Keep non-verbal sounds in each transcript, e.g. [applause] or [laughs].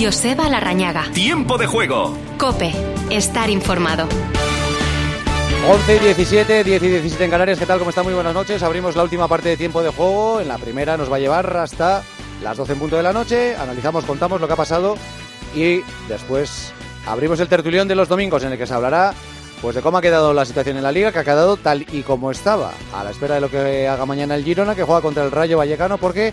Joseba Larrañaga. Tiempo de juego. Cope. Estar informado. 11 y 17, 10 y 17 en Canarias. ¿Qué tal? ¿Cómo está? Muy buenas noches. Abrimos la última parte de tiempo de juego. En la primera nos va a llevar hasta las 12 en punto de la noche. Analizamos, contamos lo que ha pasado y después abrimos el tertulión de los domingos en el que se hablará pues de cómo ha quedado la situación en la liga, que ha quedado tal y como estaba, a la espera de lo que haga mañana el Girona, que juega contra el Rayo Vallecano, porque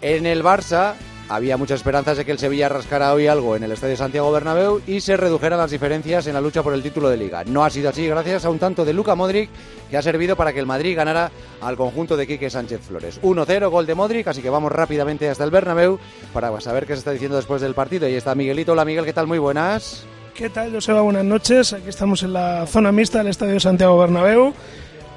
en el Barça había muchas esperanzas de que el Sevilla rascara hoy algo en el Estadio Santiago Bernabéu y se redujeran las diferencias en la lucha por el título de Liga. No ha sido así gracias a un tanto de Luca Modric que ha servido para que el Madrid ganara al conjunto de Quique Sánchez Flores. 1-0 gol de Modric, así que vamos rápidamente hasta el Bernabéu para saber qué se está diciendo después del partido. Y está Miguelito. Hola Miguel, ¿qué tal? Muy buenas. ¿Qué tal, Joseba? Buenas noches. Aquí estamos en la zona mixta del Estadio Santiago Bernabéu.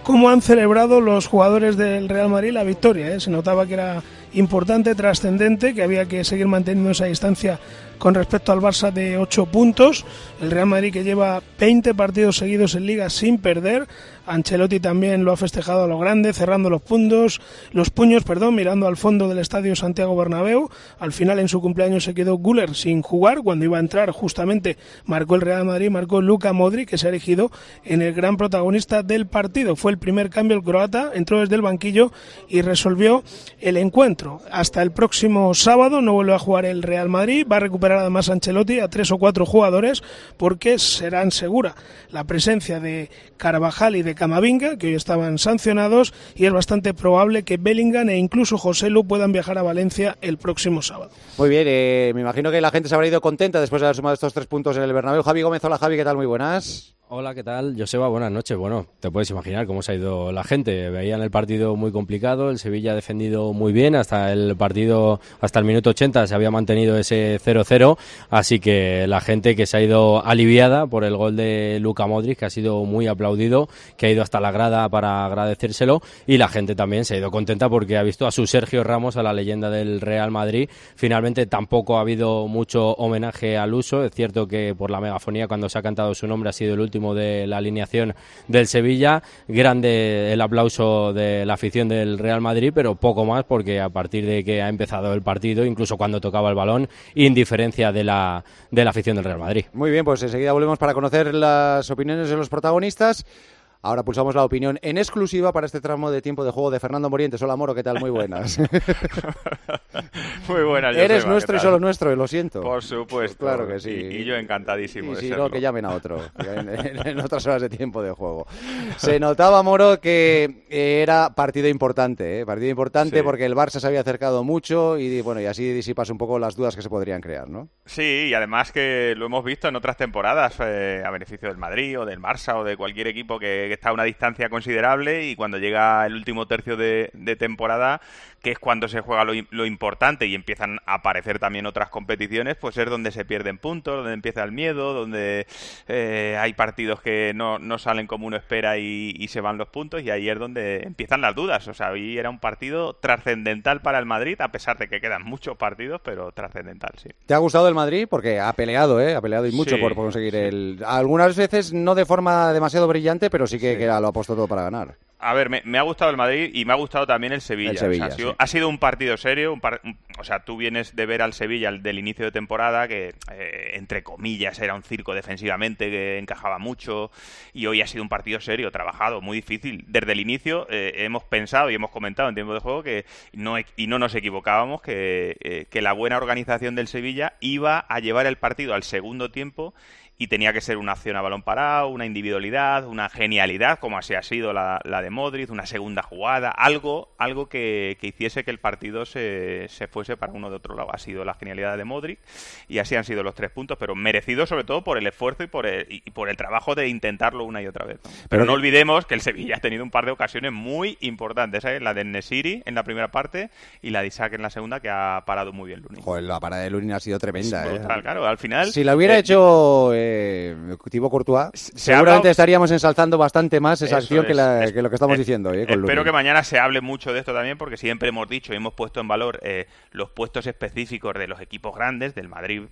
¿Cómo han celebrado los jugadores del Real Madrid la victoria? Eh? Se notaba que era importante, trascendente, que había que seguir manteniendo esa distancia con respecto al Barça de 8 puntos. El Real Madrid que lleva 20 partidos seguidos en liga sin perder. Ancelotti también lo ha festejado a lo grande, cerrando los puntos, los puños, perdón, mirando al fondo del estadio Santiago Bernabéu. Al final en su cumpleaños se quedó Guller sin jugar, cuando iba a entrar justamente marcó el Real Madrid, marcó Luca Modri, que se ha elegido en el gran protagonista del partido. Fue el primer cambio el croata, entró desde el banquillo y resolvió el encuentro. Hasta el próximo sábado no vuelve a jugar el Real Madrid, va a recuperar además Ancelotti a tres o cuatro jugadores porque serán segura la presencia de Carvajal y de Camavinga, que hoy estaban sancionados, y es bastante probable que Bellingham e incluso José Lu puedan viajar a Valencia el próximo sábado. Muy bien, eh, me imagino que la gente se habrá ido contenta después de haber sumado estos tres puntos en el Bernabéu. Javi Gómez, hola Javi, ¿qué tal? Muy buenas. Hola, ¿qué tal? Joseba, buenas noches. Bueno, te puedes imaginar cómo se ha ido la gente. Veían el partido muy complicado, el Sevilla ha defendido muy bien, hasta el partido, hasta el minuto 80 se había mantenido ese 0-0, así que la gente que se ha ido aliviada por el gol de Luca Modric, que ha sido muy aplaudido, que ha ido hasta la grada para agradecérselo, y la gente también se ha ido contenta porque ha visto a su Sergio Ramos, a la leyenda del Real Madrid. Finalmente tampoco ha habido mucho homenaje al uso, es cierto que por la megafonía cuando se ha cantado su nombre ha sido el último de la alineación del Sevilla. Grande el aplauso de la afición del Real Madrid, pero poco más porque a partir de que ha empezado el partido, incluso cuando tocaba el balón, indiferencia de la, de la afición del Real Madrid. Muy bien, pues enseguida volvemos para conocer las opiniones de los protagonistas. Ahora pulsamos la opinión en exclusiva para este tramo de tiempo de juego de Fernando Morientes. Hola, Moro, ¿qué tal? Muy buenas. [laughs] Muy buenas. Eres nuestro y solo nuestro, lo siento. Por supuesto. Claro que sí. Y, yo encantadísimo. Y de si serlo. no, que llamen a otro en, en otras horas de tiempo de juego. Se notaba, Moro, que era partido importante, ¿eh? partido importante Sí. porque el Barça se había acercado mucho y bueno, y así disipas un poco las dudas que se podrían crear, ¿no? Sí, y además que lo hemos visto en otras temporadas eh, a beneficio del Madrid o del Barça o de cualquier equipo que, que está a una distancia considerable y cuando llega el último tercio de, de temporada, que es cuando se juega lo, im- lo importante y empiezan a aparecer también otras competiciones, pues es donde se pierden puntos, donde empieza el miedo, donde eh, hay partidos que no, no salen como uno espera y, y se van los puntos y ahí es donde empiezan las dudas. O sea, hoy era un partido trascendental para el Madrid, a pesar de que quedan muchos partidos, pero trascendental, sí. ¿Te ha gustado el Madrid? Porque ha peleado, ¿eh? Ha peleado y mucho Sí, por conseguir sí. el... Algunas veces no de forma demasiado brillante, pero sí que, Sí. que lo ha puesto todo para ganar. A ver, me, me ha gustado el Madrid y me ha gustado también el Sevilla. El Sevilla, O sea, ha, sido, sí. ha sido un partido serio. un par- un- o sea, tú vienes de ver al Sevilla el del inicio de temporada, que eh, entre comillas era un circo defensivamente, que encajaba mucho. Y hoy ha sido un partido serio, trabajado, muy difícil. Desde el inicio eh, hemos pensado y hemos comentado en tiempo de juego que no, y no nos equivocábamos, que, eh, que la buena organización del Sevilla iba a llevar el partido al segundo tiempo y tenía que ser una acción a balón parado, una individualidad, una genialidad, como así ha sido la, de Modric, una segunda jugada, algo, algo que, hiciese que el partido se, se, fuese para uno de otro lado. Ha sido la genialidad de Modric y así han sido los tres puntos, pero merecidos sobre todo por el esfuerzo y por el, y por el trabajo de intentarlo una y otra vez. Pero no olvidemos que el Sevilla ha tenido un par de ocasiones muy importantes, ¿eh? la de Nesiri en la primera parte y la de Isaac en la segunda, que ha parado muy bien Lunin. Joder, la parada de Lunin ha sido tremenda. ¿eh? claro, al final... Si la hubiera eh, hecho eh, Thibaut Courtois, seguramente estaríamos ensalzando bastante más esa acción que, lo que estamos eh, diciendo. Eh, espero que mañana se hable mucho de esto también, porque siempre hemos dicho y hemos puesto en valor los puestos específicos de los equipos grandes, del Madrid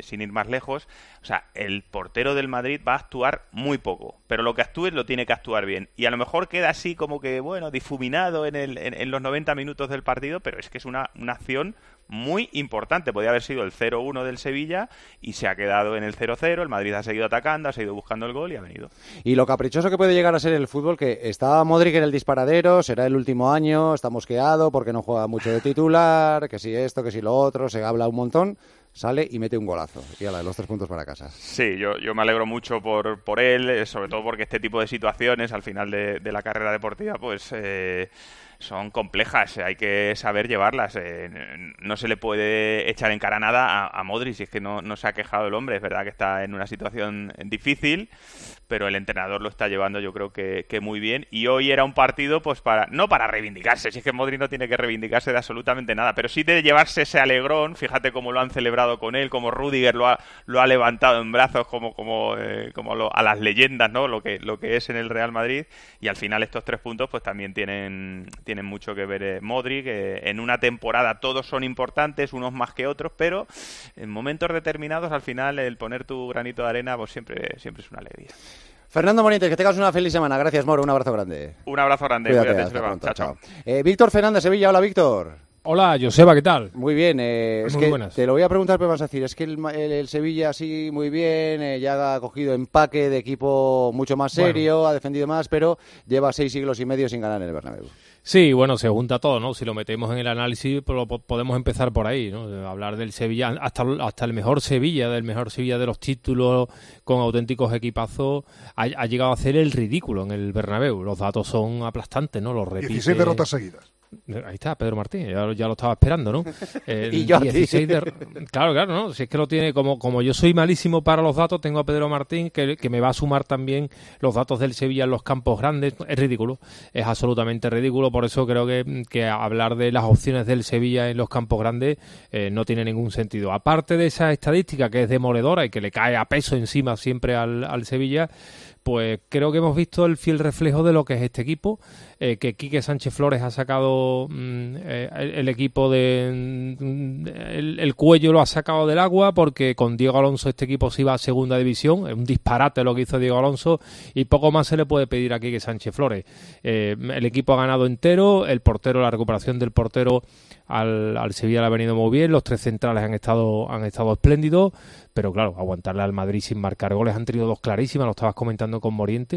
sin ir más lejos. O sea, el portero del Madrid va a actuar muy poco, pero lo que actúe lo tiene que actuar bien. Y a lo mejor queda así como que, bueno, difuminado en, el, en, los 90 minutos del partido, pero es que es una, una acción muy importante. Podría haber sido el 0-1 del Sevilla y se ha quedado en el 0-0. El Madrid ha seguido atacando, ha seguido buscando el gol y ha venido. Y lo caprichoso que puede llegar a ser el fútbol, que está Modric en el disparadero, será el último año, está mosqueado porque no juega mucho de titular, que si esto, que si lo otro, se habla un montón sale y mete un golazo. Y a los tres puntos para casa. Sí, yo, yo me alegro mucho por, por él, eh, sobre todo porque este tipo de situaciones al final de, de la carrera deportiva, pues eh, son complejas, hay que saber llevarlas. Eh, no se le puede echar en cara nada a, a Modric, si es que no, no, se ha quejado el hombre. Es verdad que está en una situación difícil, pero el entrenador lo está llevando yo creo que, muy bien. Y hoy era un partido, pues para no para reivindicarse, si es que Modric no tiene que reivindicarse de absolutamente nada, pero sí de llevarse ese alegrón. Fíjate cómo lo han celebrado con él, como Rudiger lo ha, lo ha levantado en brazos como, como, eh, como a las leyendas, ¿no? Lo que, lo que es en el Real Madrid. Y al final estos tres puntos, pues también tienen tienen mucho que ver eh, Modric. en una temporada todos son importantes, unos más que otros, pero en momentos determinados al final el poner tu granito de arena pues siempre, siempre es una alegría. Fernando Monites, que tengas una feliz semana. Gracias, Moro. Un abrazo grande. Un abrazo grande. Cuídate, chao, eh, Víctor Fernández, Sevilla. Hola, Víctor. Hola, Joseba, ¿qué tal? Muy bien, eh, es que te lo voy a preguntar, pero vas a decir, es que el, Sevilla sí, muy bien, eh, ya ha cogido empaque de equipo mucho más serio, ha defendido más, pero lleva seis siglos y medio sin ganar en el Bernabéu. Sí, bueno, se junta todo, ¿no? Si lo metemos en el análisis, podemos empezar por ahí, ¿no? Hablar del Sevilla, hasta, hasta el mejor Sevilla, del mejor Sevilla de los títulos, con auténticos equipazos, ha, llegado a hacer el ridículo en el Bernabéu. Los datos son aplastantes, ¿no? Los repite. 16 derrotas seguidas. Ahí está, Pedro Martín, ya, lo estaba esperando, ¿no? [laughs] y yo 16 Claro, claro, ¿no? Si es que lo tiene, como, como yo soy malísimo para los datos, tengo a Pedro Martín que, que me va a sumar también los datos del Sevilla en los campos grandes. Es ridículo, es absolutamente ridículo, por eso creo que, que hablar de las opciones del Sevilla en los campos grandes eh, no tiene ningún sentido. Aparte de esa estadística que es demoledora y que le cae a peso encima siempre al, al Sevilla, pues creo que hemos visto el fiel reflejo de lo que es este equipo, eh, que Quique Sánchez Flores ha sacado mm, eh, el, equipo de... Mm, el, cuello lo ha sacado del agua porque con Diego Alonso este equipo se iba a segunda división, es un disparate lo que hizo Diego Alonso y poco más se le puede pedir a Quique Sánchez Flores. Eh, el equipo ha ganado entero, el portero, la recuperación del portero al, al Sevilla le ha venido muy bien, los tres centrales han estado, han estado espléndidos, pero claro, aguantarle al Madrid sin marcar goles han tenido dos clarísimas, lo estabas comentando con Moriente,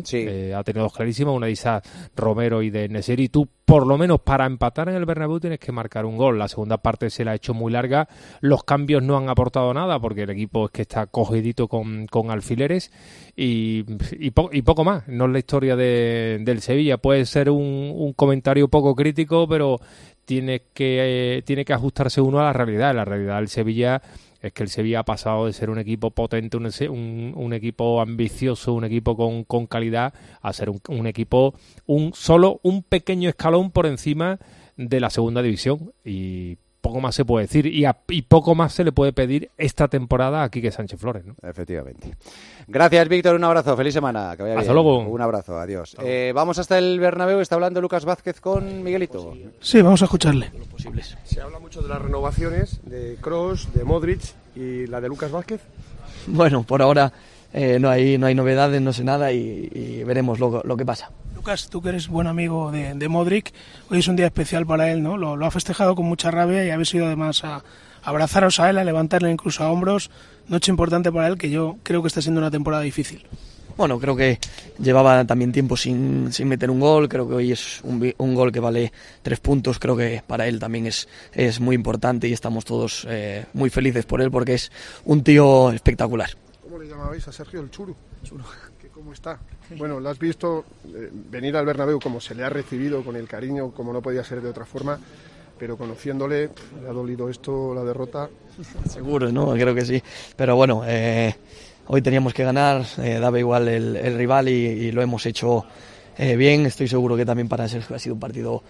ha tenido dos clarísimas, una de Isaac Romero y de Neseri, tú por lo menos para empatar en el Bernabéu tienes que marcar un gol, la segunda parte se la ha hecho muy larga, los cambios no han aportado nada porque el equipo es que está cogidito con, con alfileres y, y, poco más, no es la historia de, del Sevilla, puede ser un, un comentario poco crítico, pero tiene que, eh, tiene que ajustarse uno a la realidad. La realidad del Sevilla es que el Sevilla ha pasado de ser un equipo potente, un, equipo ambicioso, un equipo con, con calidad, a ser un, un, equipo un solo un pequeño escalón por encima de la segunda división. Y poco más se puede decir y, y, poco más se le puede pedir esta temporada a Quique Sánchez Flores. ¿no? Efectivamente. Gracias, Víctor. Un abrazo. Feliz semana. Que vaya hasta luego. Un abrazo. Adiós. Eh, vamos hasta el Bernabéu. Está hablando Lucas Vázquez con Miguelito. Sí, vamos a escucharle. Se habla mucho de las renovaciones de Cross, de Modric y la de Lucas Vázquez. Bueno, por ahora eh, no, hay, no hay novedades, no sé nada y, veremos lo, lo que pasa. Lucas, tú que eres buen amigo de, de Modric, hoy es un día especial para él, ¿no? Lo, ha festejado con mucha rabia y habéis ido además a, abrazaros a él, a levantarle incluso a hombros. Noche importante para él que yo creo que está siendo una temporada difícil. Bueno, creo que llevaba también tiempo sin, sin meter un gol, creo que hoy es un, un, gol que vale tres puntos, creo que para él también es, es muy importante y estamos todos eh, muy felices por él porque es un tío espectacular. ¿Cómo le llamabais a Sergio el Churu. Churu. ¿Cómo está? Bueno, lo has visto eh, venir al Bernabéu como se le ha recibido, con el cariño, como no podía ser de otra forma, pero conociéndole, ¿le ha dolido esto, la derrota? Seguro, ¿no? Creo que sí. Pero bueno, eh, hoy teníamos que ganar, eh, daba igual el, rival y, lo hemos hecho bien. Estoy seguro que también para Sergio ha sido un partido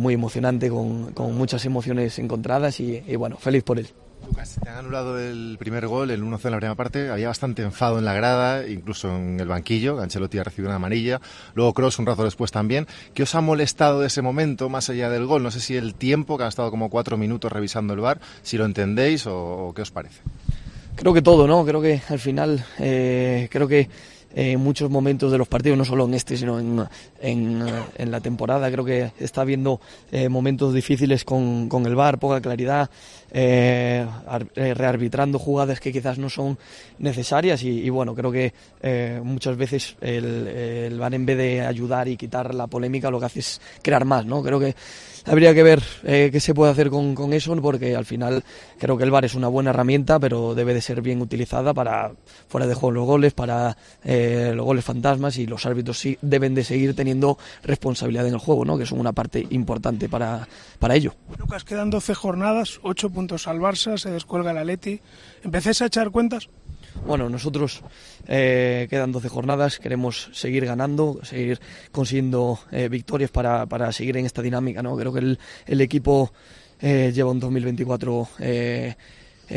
muy emocionante, con, muchas emociones encontradas y bueno, feliz por él. Lucas, te han anulado el primer gol, el 1-0 en la primera parte. Había bastante enfado en la grada, incluso en el banquillo. Ancelotti ha recibido una amarilla. Luego Cross un rato después también. ¿Qué os ha molestado de ese momento, más allá del gol? No sé si el tiempo, que han estado como cuatro minutos revisando el bar, si lo entendéis o, qué os parece. Creo que todo, ¿no? Creo que al final, eh, creo que en muchos momentos de los partidos, no solo en este, sino en, en, la temporada. Creo que está habiendo eh, momentos difíciles con, con el VAR, poca claridad, eh, eh, rearbitrando jugadas que quizás no son necesarias y, bueno, creo que muchas veces el, el VAR en vez de ayudar y quitar la polémica lo que hace es crear más, ¿no? Creo que habría que ver eh, qué se puede hacer con, eso, porque al final creo que el VAR es una buena herramienta, pero debe de ser bien utilizada para fuera de juego los goles, para eh, los goles fantasmas y los árbitros sí deben de seguir teniendo responsabilidad en el juego, ¿no? que son una parte importante para, para ello. Lucas, quedan 12 jornadas, 8 puntos al Barça, se descuelga el Atleti. ¿Empecéis a echar cuentas? Bueno, nosotros eh, quedan 12 jornadas, queremos seguir ganando, seguir consiguiendo eh, victorias para, para, seguir en esta dinámica. ¿no? Creo que el, el equipo eh, lleva un 2024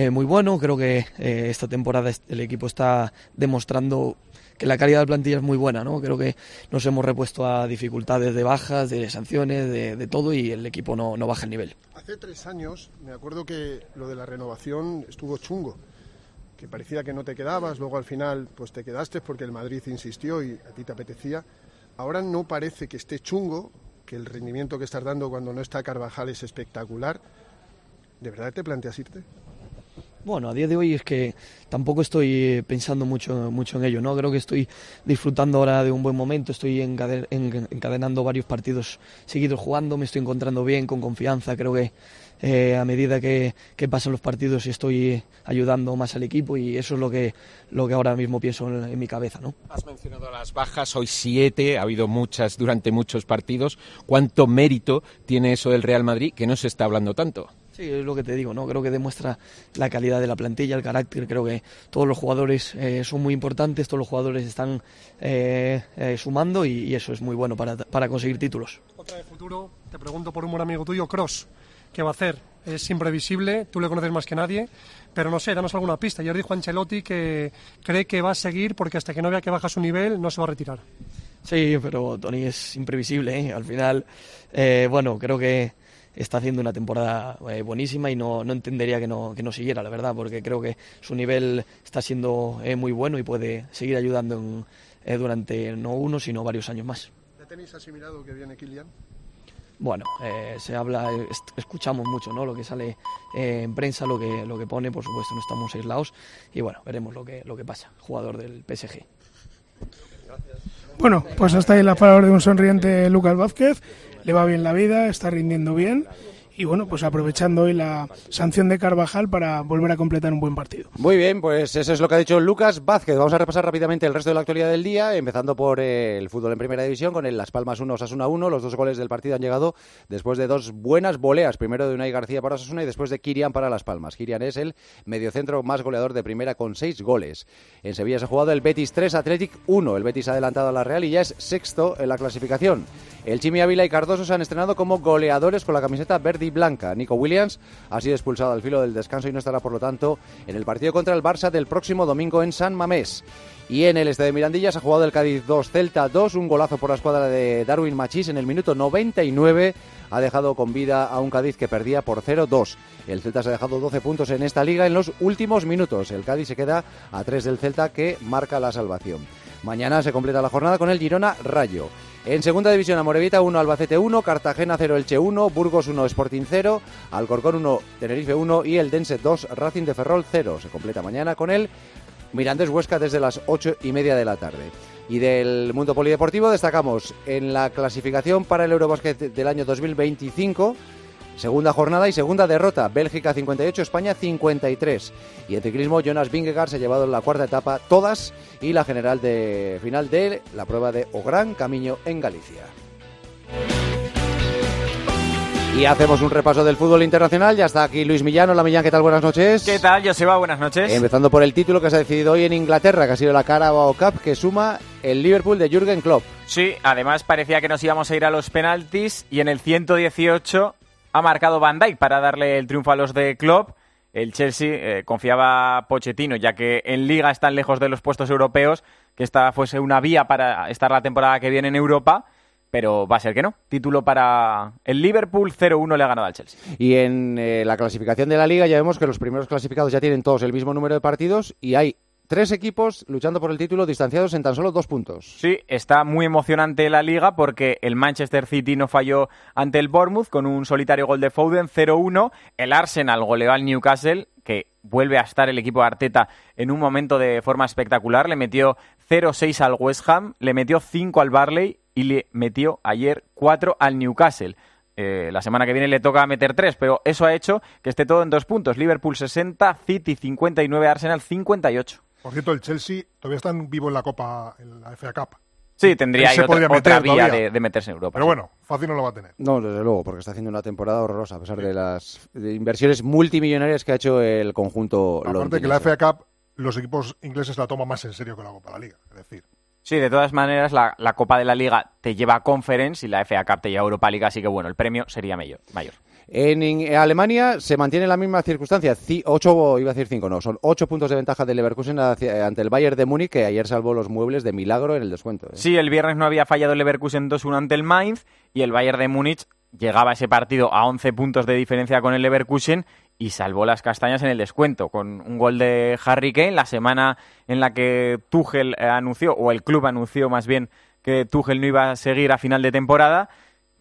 muy bueno, creo que esta temporada el equipo está demostrando que la calidad de plantilla es muy buena, ¿no? Creo que nos hemos repuesto a dificultades de bajas, de sanciones, de, de todo y el equipo no, no baja el nivel. Hace tres años me acuerdo que lo de la renovación estuvo chungo que parecía que no te quedabas, luego al final pues te quedaste porque el Madrid insistió y a ti te apetecía. Ahora no parece que esté chungo, que el rendimiento que estás dando cuando no está Carvajal es espectacular. ¿De verdad te planteas irte? Bueno, a día de hoy es que tampoco estoy pensando mucho, mucho en ello, ¿no? Creo que estoy disfrutando ahora de un buen momento, estoy encadenando varios partidos seguidos jugando, me estoy encontrando bien, con confianza, creo que eh, a medida que, pasan los partidos estoy ayudando más al equipo y eso es lo que, lo que ahora mismo pienso en, mi cabeza. ¿no? Has mencionado las bajas, hoy siete, ha habido muchas durante muchos partidos. ¿Cuánto mérito tiene eso del Real Madrid que no se está hablando tanto? Sí, es lo que te digo, ¿no? Creo que demuestra la calidad de la plantilla, el carácter. Creo que todos los jugadores eh, son muy importantes, todos los jugadores están eh, sumando y, eso es muy bueno para, para conseguir títulos. Otra de futuro, te pregunto por un buen amigo tuyo, Cross. ¿Qué va a hacer? Es imprevisible, tú le conoces más que nadie, pero no sé, danos alguna pista. Ayer dijo Ancelotti que cree que va a seguir porque hasta que no vea que baja su nivel no se va a retirar. Sí, pero Tony es imprevisible. ¿eh? Al final, eh, bueno, creo que está haciendo una temporada eh, buenísima y no, no entendería que no, que no siguiera, la verdad, porque creo que su nivel está siendo muy bueno y puede seguir ayudando durante no uno, sino varios años más. ¿Ya tenéis asimilado que viene Kylian? bueno, eh, se habla, escuchamos mucho, ¿no? Lo que sale eh, en prensa, lo que, lo que pone, por supuesto, no estamos aislados y bueno, veremos lo que, lo que pasa. Jugador del PSG. Bueno, pues hasta ahí la palabra de un sonriente Lucas Vázquez. Le va bien la vida, está rindiendo bien y bueno, pues aprovechando hoy la sanción de Carvajal para volver a completar un buen partido. Muy bien, pues eso es lo que ha dicho Lucas Vázquez. Vamos a repasar rápidamente el resto de la actualidad del día, empezando por eh, el fútbol en primera división con el Las Palmas 1, Osasuna 1. Los dos goles del partido han llegado después de dos buenas voleas, primero de Unai García para Osasuna y después de Kirian para Las Palmas. Kirian es el mediocentro más goleador de primera con seis goles. En Sevilla se ha jugado el Betis 3, Athletic 1. El Betis ha adelantado a la Real y ya es sexto en la clasificación. El Chimi Ávila y Cardoso se han estrenado como goleadores con la camiseta verde y blanca. Nico Williams ha sido expulsado al filo del descanso y no estará, por lo tanto, en el partido contra el Barça del próximo domingo en San Mamés. Y en el este de Mirandilla se ha jugado el Cádiz 2, Celta 2, un golazo por la escuadra de Darwin Machís en el minuto 99. Ha dejado con vida a un Cádiz que perdía por 0-2. El Celta se ha dejado 12 puntos en esta liga en los últimos minutos. El Cádiz se queda a 3 del Celta que marca la salvación. Mañana se completa la jornada con el Girona Rayo. En segunda división, Amorevita 1, Albacete 1, Cartagena 0, Elche 1, Burgos 1, Sporting 0, Alcorcón 1, Tenerife 1 y el Dense 2, Racing de Ferrol 0. Se completa mañana con el Mirandés Huesca desde las 8 y media de la tarde. Y del mundo polideportivo destacamos en la clasificación para el Eurobásquet del año 2025 Segunda jornada y segunda derrota. Bélgica 58, España 53. Y en ciclismo, Jonas Vingegaard se ha llevado la cuarta etapa todas y la general de final de la prueba de Ogran Camino en Galicia. Y hacemos un repaso del fútbol internacional. Ya está aquí Luis Millán. Hola Millán, ¿qué tal? Buenas noches. ¿Qué tal, Joseba? Buenas noches. Empezando por el título que se ha decidido hoy en Inglaterra, que ha sido la Carabao Cup, que suma el Liverpool de Jürgen Klopp. Sí, además parecía que nos íbamos a ir a los penaltis y en el 118 ha marcado Van Dijk para darle el triunfo a los de Klopp. El Chelsea eh, confiaba Pochettino, ya que en Liga están lejos de los puestos europeos, que esta fuese una vía para estar la temporada que viene en Europa pero va a ser que no. Título para el Liverpool, 0-1 le ha ganado al Chelsea. Y en eh, la clasificación de la liga ya vemos que los primeros clasificados ya tienen todos el mismo número de partidos y hay tres equipos luchando por el título distanciados en tan solo dos puntos. Sí, está muy emocionante la liga porque el Manchester City no falló ante el Bournemouth con un solitario gol de Foden 0-1. El Arsenal goleó al Newcastle que vuelve a estar el equipo de Arteta en un momento de forma espectacular. Le metió 0-6 al West Ham, le metió 5 al Barley y le metió ayer 4 al Newcastle. Eh, la semana que viene le toca meter 3, pero eso ha hecho que esté todo en dos puntos. Liverpool 60, City 59, Arsenal 58. Por cierto, el Chelsea todavía está vivo en la Copa, en la FA Cup. Sí, tendría ahí otra, vía de, meterse en Europa. Pero bueno, fácil no lo va a tener. No, desde luego, porque está haciendo una temporada horrorosa, a pesar de las inversiones multimillonarias que ha hecho el conjunto Aparte que la FA Cup, los equipos ingleses la toman más en serio que la Copa de la Liga. Es decir, Sí, de todas maneras, la, Copa de la Liga te lleva a Conference y la FA Cup te lleva a Europa League, así que bueno, el premio sería mayor. mayor. En, Alemania se mantiene la misma circunstancia. ocho, iba a decir cinco, no, son ocho puntos de ventaja de Leverkusen ante el Bayern de Múnich, que ayer salvó los muebles de milagro en el descuento. ¿eh? Sí, el viernes no había fallado el Leverkusen 2-1 ante el Mainz y el Bayern de Múnich llegaba ese partido a 11 puntos de diferencia con el Leverkusen y salvó las castañas en el descuento con un gol de Harry Kane la semana en la que Tuchel anunció, o el club anunció más bien que Tuchel no iba a seguir a final de temporada.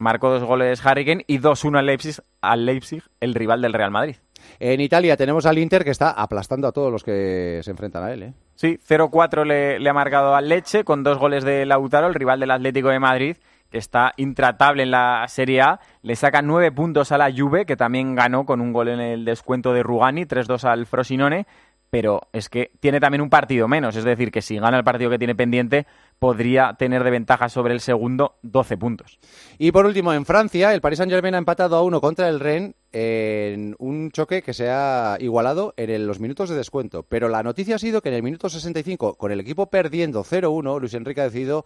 Marcó dos goles Harry Kane y 2-1 al Leipzig, al Leipzig, el rival del Real Madrid. En Italia tenemos al Inter que está aplastando a todos los que se enfrentan a él. ¿eh? Sí, 0-4 le, le, ha marcado al Leche con dos goles de Lautaro, el rival del Atlético de Madrid, que está intratable en la Serie A. Le saca nueve puntos a la Juve, que también ganó con un gol en el descuento de Rugani, 3-2 al Frosinone. Pero es que tiene también un partido menos, es decir, que si gana el partido que tiene pendiente, podría tener de ventaja sobre el segundo 12 puntos. Y por último, en Francia, el Paris Saint-Germain ha empatado a uno contra el Rennes en un choque que se ha igualado en los minutos de descuento. Pero la noticia ha sido que en el minuto 65, con el equipo perdiendo 0-1, Luis Enrique ha decidido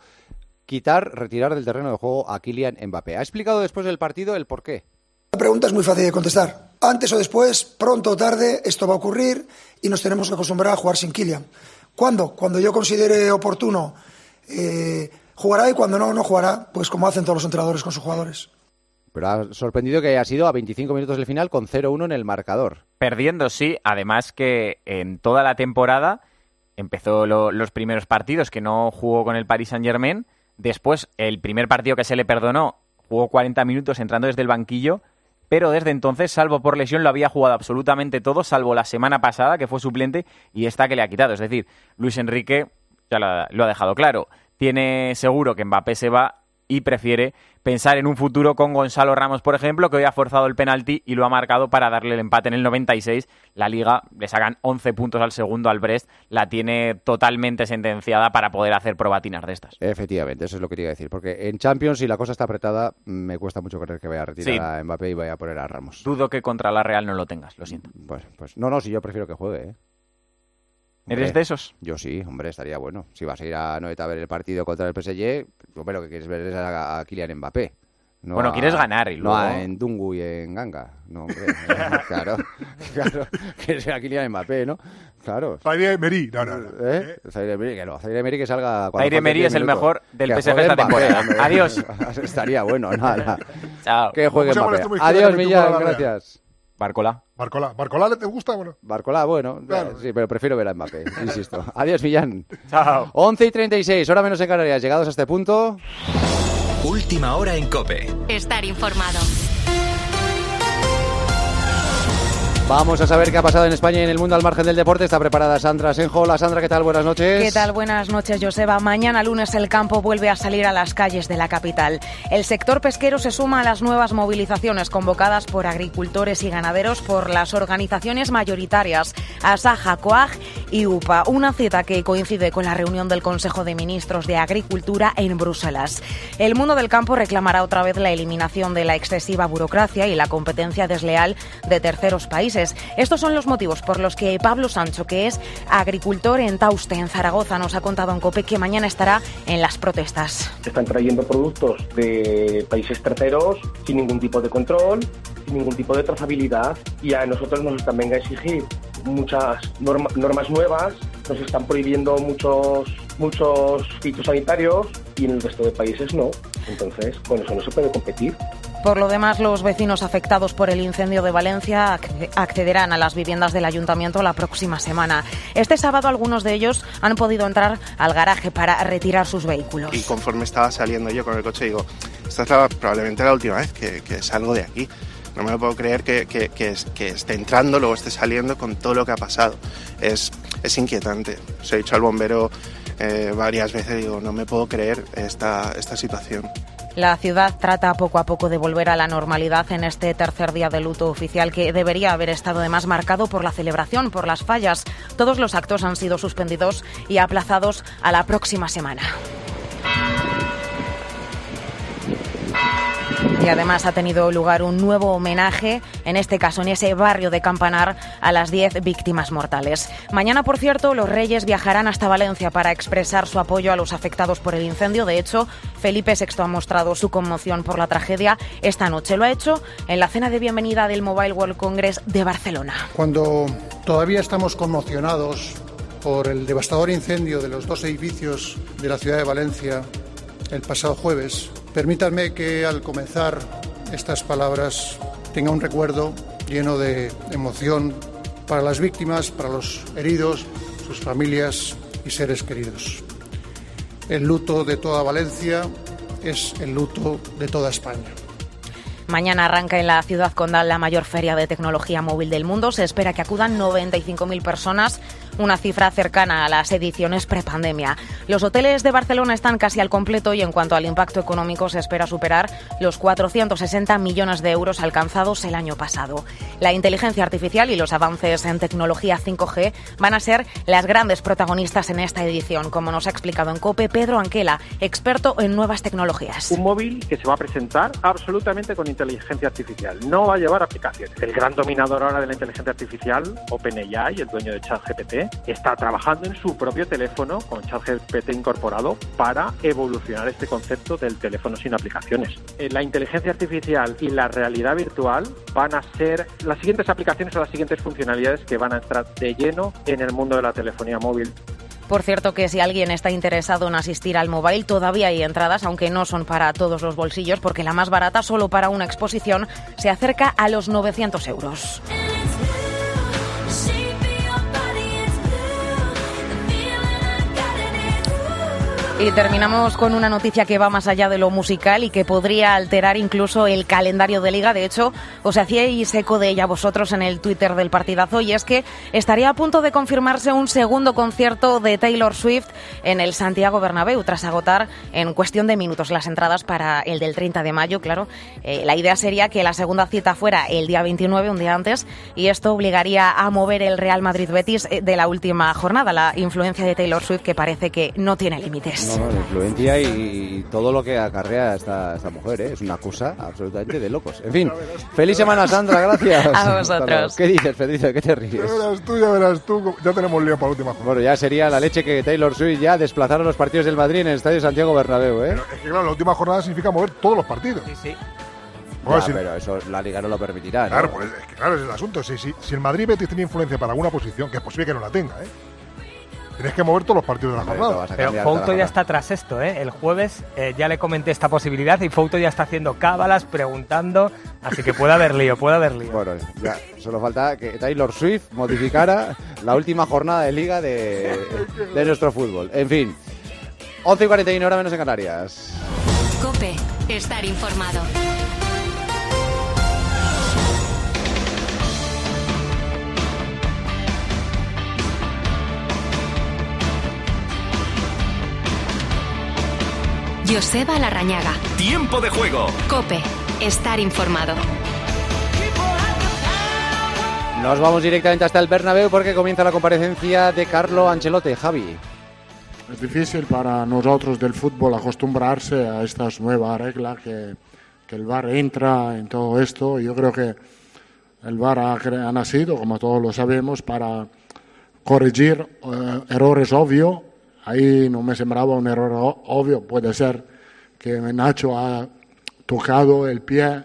quitar, retirar del terreno de juego a Kylian Mbappé. Ha explicado después del partido el por qué. La pregunta es muy fácil de contestar. Antes o después, pronto o tarde, esto va a ocurrir y nos tenemos que acostumbrar a jugar sin Kylian. ¿Cuándo? Cuando yo considere oportuno eh, jugará y cuando no, no jugará, pues como hacen todos los entrenadores con sus jugadores. Pero ha sorprendido que haya sido a 25 minutos del final con 0-1 en el marcador. Perdiendo, sí. Además que en toda la temporada empezó los primeros partidos que no jugó con el Paris Saint-Germain Después, el primer partido que se le perdonó, jugó 40 minutos entrando desde el banquillo, pero desde entonces, salvo por lesión, lo había jugado absolutamente todo, salvo la semana pasada, que fue suplente, y esta que le ha quitado. Es decir, Luis Enrique ya lo ha dejado claro. Tiene seguro que Mbappé se va y prefiere pensar en un futuro con Gonzalo Ramos, por ejemplo, que hoy ha forzado el penalti y lo ha marcado para darle el empate en el 96. La liga le sacan 11 puntos al segundo al Brest, la tiene totalmente sentenciada para poder hacer probatinas de estas. Efectivamente, eso es lo que quería decir, porque en Champions, si la cosa está apretada, me cuesta mucho creer que vaya a retirar a Mbappé y vaya a poner a Ramos. Dudo que contra la Real no lo tengas, lo siento. Pues, pues no, no, si yo prefiero que juegue, ¿eh? ¿Eres de esos? Yo sí, hombre, estaría bueno. Si vas a ir a Noeta a ver el partido contra el PSG, hombre, lo que quieres ver es a, Kylian Mbappé. bueno, quieres ganar y luego... No en Dungu y en Ganga. No, hombre, [laughs] claro, [laughs] claro. Que a Kylian Mbappé, ¿no? Claro. Zaire Emery, no, no, no. ¿Eh? Zaire Emery, que no. Zaire Emery que salga... Zaire Emery es el mejor del PSG esta temporada. Adiós. [laughs] Estaría bueno, nada. Chao. Que juegue Mbappé. Adiós, Millán, gracias. Barcola. Barcola. ¿Barcola te gusta? Bueno. Barcola, bueno. Sí, pero prefiero ver a Mbappé, [laughs] insisto. Adiós, Millán. Chao. 11 y 36, hora menos en Canarias. Llegados a este punto. Última hora en Cope. Estar informado. Vamos a saber qué ha pasado en España y en el mundo al margen del deporte. Está preparada Sandra Senjo. Sandra, ¿qué tal? Buenas noches. ¿Qué tal? Buenas noches, Joseba. Mañana lunes el campo vuelve a salir a las calles de la capital. El sector pesquero se suma a las nuevas movilizaciones convocadas por agricultores y ganaderos por las organizaciones mayoritarias Asaja, COAG y UPA. Una cita que coincide con la reunión del Consejo de Ministros de Agricultura en Bruselas. El mundo del campo reclamará otra vez la eliminación de la excesiva burocracia y la competencia desleal de terceros países estos son los motivos por los que Pablo Sancho, que es agricultor en Tauste, en Zaragoza, nos ha contado en COPE que mañana estará en las protestas. Están trayendo productos de países terceros sin ningún tipo de control, sin ningún tipo de trazabilidad y a nosotros nos están venga a exigir muchas normas nuevas, nos están prohibiendo muchos muchos fitosanitarios y en el resto de países no. Entonces, con eso no se puede competir. Por lo demás, los vecinos afectados por el incendio de Valencia accederán a las viviendas del ayuntamiento la próxima semana. Este sábado algunos de ellos han podido entrar al garaje para retirar sus vehículos. Y conforme estaba saliendo yo con el coche, digo, esta es probablemente la última vez que, salgo de aquí. No me lo puedo creer que, que, esté entrando, luego esté saliendo con todo lo que ha pasado. Es, es inquietante. Se he dicho al bombero eh, varias veces, digo, no me puedo creer esta, esta situación. La ciudad trata poco a poco de volver a la normalidad en este tercer día de luto oficial que debería haber estado además marcado por la celebración, por las fallas. Todos los actos han sido suspendidos y aplazados a la próxima semana. Y además ha tenido lugar un nuevo homenaje, en este caso en ese barrio de Campanar, a las 10 víctimas mortales. Mañana, por cierto, los Reyes viajarán hasta Valencia para expresar su apoyo a los afectados por el incendio. De hecho, Felipe VI ha mostrado su conmoción por la tragedia esta noche. Lo ha hecho en la cena de bienvenida del Mobile World Congress de Barcelona. Cuando todavía estamos conmocionados por el devastador incendio de los dos edificios de la ciudad de Valencia el pasado jueves, Permítanme que al comenzar estas palabras tenga un recuerdo lleno de emoción para las víctimas, para los heridos, sus familias y seres queridos. El luto de toda Valencia es el luto de toda España. Mañana arranca en la ciudad condal la mayor feria de tecnología móvil del mundo. Se espera que acudan 95.000 personas una cifra cercana a las ediciones prepandemia. Los hoteles de Barcelona están casi al completo y en cuanto al impacto económico se espera superar los 460 millones de euros alcanzados el año pasado. La inteligencia artificial y los avances en tecnología 5G van a ser las grandes protagonistas en esta edición, como nos ha explicado en COPE Pedro Anquela, experto en nuevas tecnologías. Un móvil que se va a presentar absolutamente con inteligencia artificial, no va a llevar aplicaciones. El gran dominador ahora de la inteligencia artificial, OpenAI, el dueño de ChatGPT, está trabajando en su propio teléfono con ChatGPT incorporado para evolucionar este concepto del teléfono sin aplicaciones. Eh, la inteligencia artificial y la realidad virtual van a ser las siguientes aplicaciones o las siguientes funcionalidades que van a entrar de lleno en el mundo de la telefonía móvil. Por cierto que si alguien está interesado en asistir al mobile, todavía hay entradas, aunque no son para todos los bolsillos, porque la más barata, solo para una exposición, se acerca a los 900 euros. Y terminamos con una noticia que va más allá de lo musical y que podría alterar incluso el calendario de liga. De hecho, os hacíais eco de ella vosotros en el Twitter del partidazo y es que estaría a punto de confirmarse un segundo concierto de Taylor Swift en el Santiago Bernabéu tras agotar en cuestión de minutos las entradas para el del 30 de mayo. Claro, eh, la idea sería que la segunda cita fuera el día 29, un día antes, y esto obligaría a mover el Real Madrid-Betis eh, de la última jornada. La influencia de Taylor Swift que parece que no tiene límites. No, la influencia y, todo lo que acarrea esta, esta mujer, ¿eh? es una cosa absolutamente de locos. En fin, feliz semana Sandra, gracias. A vosotros. ¿Qué dices, Felicio? ¿Qué te ríes? Ya verás tú, ya verás tú, ya tenemos lío para la última Bueno, ya sería la leche que Taylor Swift ya desplazaron los partidos del Madrid en el Estadio Santiago Bernabéu, ¿eh? Pero es que claro, la última jornada significa mover todos los partidos. Sí, sí. pero eso la liga no lo permitirá. Claro, pues es que claro, es el asunto. Si, si, si el Madrid Betis tiene influencia para alguna posición, que es posible que no la tenga, ¿eh? Tienes que mover todos los partidos de la jornada. Pero Fouto ya está tras esto, ¿eh? El jueves eh, ya le comenté esta posibilidad y Fouto ya está haciendo cábalas, preguntando, así que puede haber lío, puede haber lío. Bueno, ya, solo falta que Taylor Swift modificara la última jornada de liga de, de nuestro fútbol. En fin, 11 y 41 hora menos en Canarias. Cope, estar informado. Joseba Larrañaga. Tiempo de juego. Cope. Estar informado. Nos vamos directamente hasta el Bernabéu porque comienza la comparecencia de Carlo Ancelotti. Javi. Es difícil para nosotros del fútbol acostumbrarse a estas nuevas reglas que, que el VAR entra en todo esto. Yo creo que el VAR ha, ha nacido, como todos lo sabemos, para corregir eh, errores obvios. Ahí no me sembraba un error obvio. Puede ser que Nacho ha tocado el pie,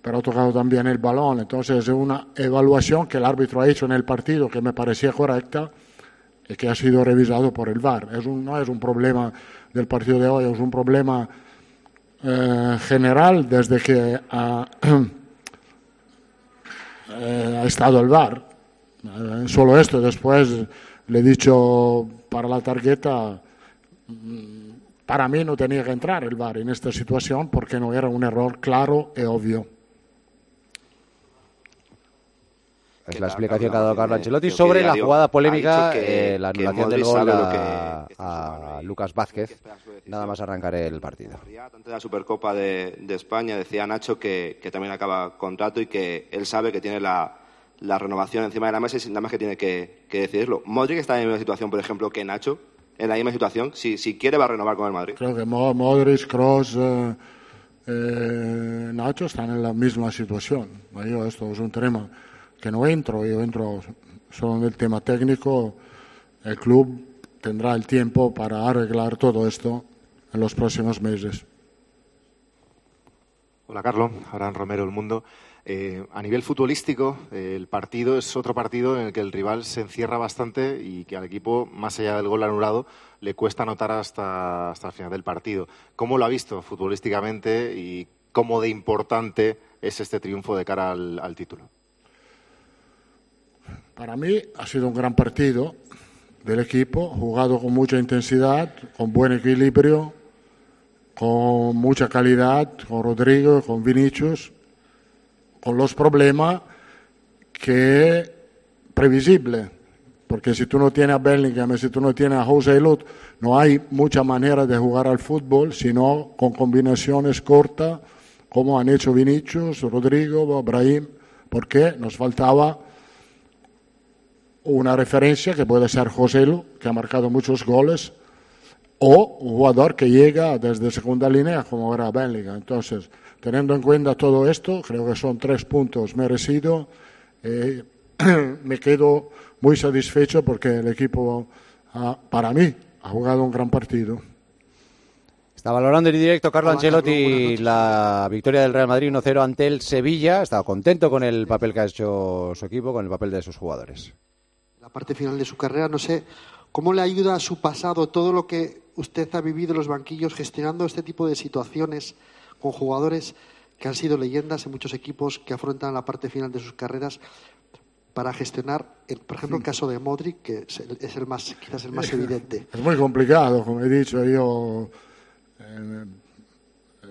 pero ha tocado también el balón. Entonces es una evaluación que el árbitro ha hecho en el partido que me parecía correcta y que ha sido revisado por el VAR. Es un, no es un problema del partido de hoy, es un problema eh, general desde que ha, [clears throat] eh, estado el VAR. Eh, solo esto, después le he dicho para la tarjeta, mm, para mí no tenía que entrar el VAR en esta situación porque no era un error claro y obvio. Es la explicación que ha dado Carlo Ancelotti sobre la jugada polémica, que- eh, la anulación del gol a, que a Lucas Vázquez, nada más arrancar el partido. Antes de la Supercopa de, de España decía Nacho que, que también acaba contrato y que él sabe que tiene la, la renovación encima de la mesa y nada más que tiene que, que decidirlo. Modric está en la misma situación, por ejemplo, que Nacho, en la misma situación. Si, si quiere va a renovar con el Madrid. Creo que Mo- Modric, Kroos, eh, eh, Nacho están en la misma situación. Yo esto es un tema que no entro, yo entro solo en el tema técnico. El club tendrá el tiempo para arreglar todo esto en los próximos meses. Hola Carlos, Abraham Romero, El Mundo. Eh, a nivel futbolístico, eh, el partido es otro partido en el que el rival se encierra bastante y que al equipo, más allá del gol anulado, le cuesta anotar hasta, hasta el final del partido. ¿Cómo lo ha visto futbolísticamente y cómo de importante es este triunfo de cara al, al título? Para mí ha sido un gran partido del equipo, jugado con mucha intensidad, con buen equilibrio, con mucha calidad, con Rodrigo, con Vinicius, con los problemas que previsible, porque si tú no tienes a Bellingham si tú no tienes a José Lut, no hay mucha manera de jugar al fútbol, sino con combinaciones cortas, como han hecho Vinicius, Rodrigo, Brahim, porque nos faltaba una referencia que puede ser Joselu, que ha marcado muchos goles, o un jugador que llega desde segunda línea como era Bellingham. Entonces, teniendo en cuenta todo esto, creo que son tres puntos merecidos. Eh, [clears throat] me quedo muy satisfecho porque el equipo, ah, para mí, ha jugado un gran partido. Está valorando en directo Carlo Ancelotti la victoria del Real Madrid 1-0 ante el Sevilla. Está contento con el papel que ha hecho su equipo, con el papel de sus jugadores. la parte final de su carrera. No sé cómo le ayuda a su pasado todo lo que usted ha vivido en los banquillos gestionando este tipo de situaciones con jugadores que han sido leyendas en muchos equipos que afrontan la parte final de sus carreras para gestionar, el- por ejemplo, el caso de Modric, que es el, es el más, quizás el más evidente. Es muy complicado, como he dicho, yo eh,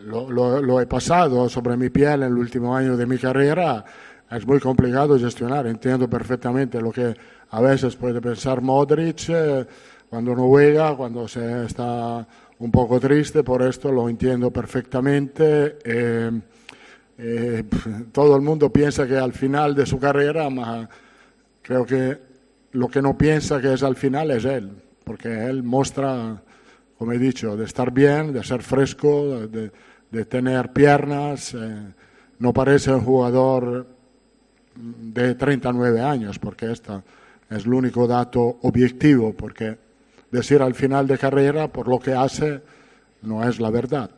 lo, lo- lo he pasado sobre mi piel en el último año de mi carrera. Es muy complicado gestionar, entiendo perfectamente lo que a veces puede pensar Modric eh, cuando no juega, cuando se está un poco triste, por esto lo entiendo perfectamente. eh, eh, todo el mundo piensa que al final de su carrera, ma creo que lo que no piensa que es al final es él, porque él muestra, como he dicho, de estar bien, de ser fresco, de, tener piernas. eh, no parece un jugador de 39 años, porque este es el único dato objetivo, porque decir al final de carrera por lo que hace no es la verdad.